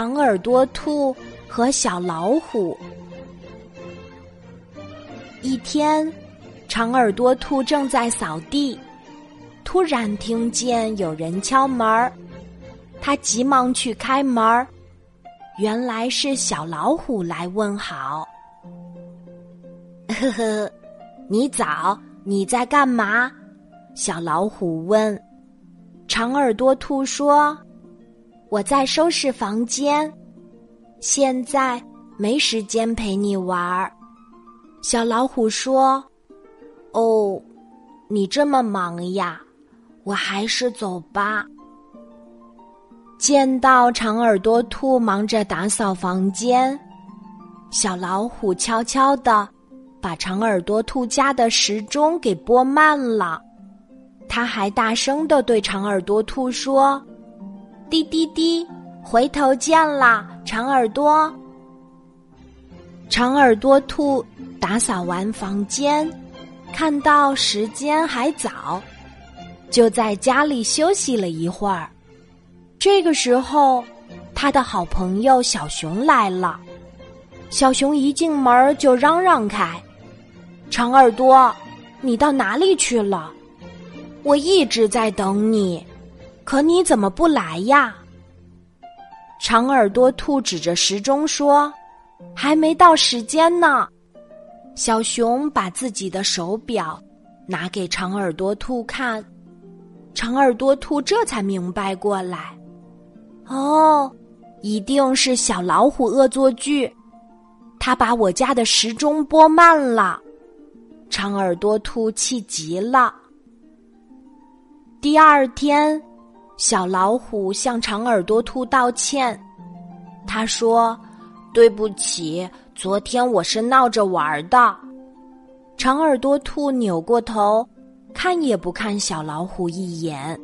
长耳朵兔和小老虎。一天，长耳朵兔正在扫地，突然听见有人敲门，他急忙去开门，原来是小老虎来问好。呵呵，你早，你在干嘛？小老虎问。长耳朵兔说：“我在收拾房间，现在没时间陪你玩儿。”小老虎说：“哦，你这么忙呀，我还是走吧。”见到长耳朵兔忙着打扫房间，小老虎悄悄的把长耳朵兔家的时钟给拨慢了。他还大声的对长耳朵兔说：“滴滴滴，回头见啦，长耳朵。”长耳朵兔打扫完房间，看到时间还早，就在家里休息了一会儿。这个时候，他的好朋友小熊来了。小熊一进门就嚷嚷开：“长耳朵，你到哪里去了？”我一直在等你，可你怎么不来呀？长耳朵兔指着时钟说：“还没到时间呢。”小熊把自己的手表拿给长耳朵兔看，长耳朵兔这才明白过来：“哦，一定是小老虎恶作剧，他把我家的时钟拨慢了。”长耳朵兔气极了。第二天，小老虎向长耳朵兔道歉。他说：“对不起，昨天我是闹着玩的。”长耳朵兔扭过头，看也不看小老虎一眼。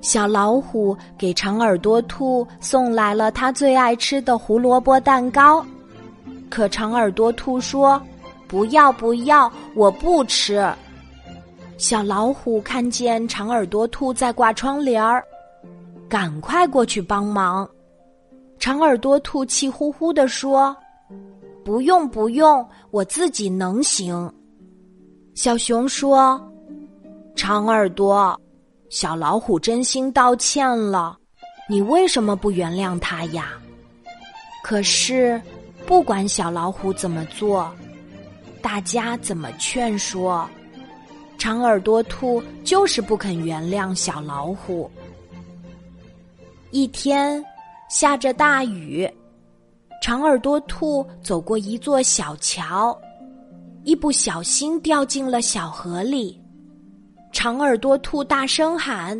小老虎给长耳朵兔送来了他最爱吃的胡萝卜蛋糕，可长耳朵兔说：“不要，不要，我不吃。”小老虎看见长耳朵兔在挂窗帘儿，赶快过去帮忙。长耳朵兔气呼呼地说：“不用不用，我自己能行。”小熊说：“长耳朵，小老虎真心道歉了，你为什么不原谅他呀？”可是，不管小老虎怎么做，大家怎么劝说。长耳朵兔就是不肯原谅小老虎。一天下着大雨，长耳朵兔走过一座小桥，一不小心掉进了小河里。长耳朵兔大声喊：“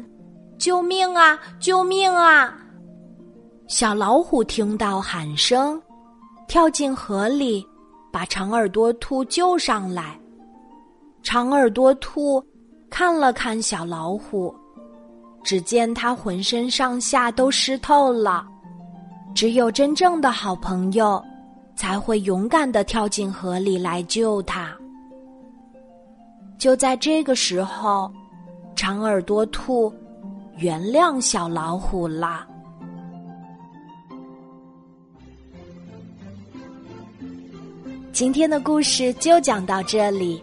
救命啊！救命啊！”小老虎听到喊声，跳进河里，把长耳朵兔救上来。长耳朵兔看了看小老虎，只见它浑身上下都湿透了。只有真正的好朋友，才会勇敢的跳进河里来救他。就在这个时候，长耳朵兔原谅小老虎了。今天的故事就讲到这里。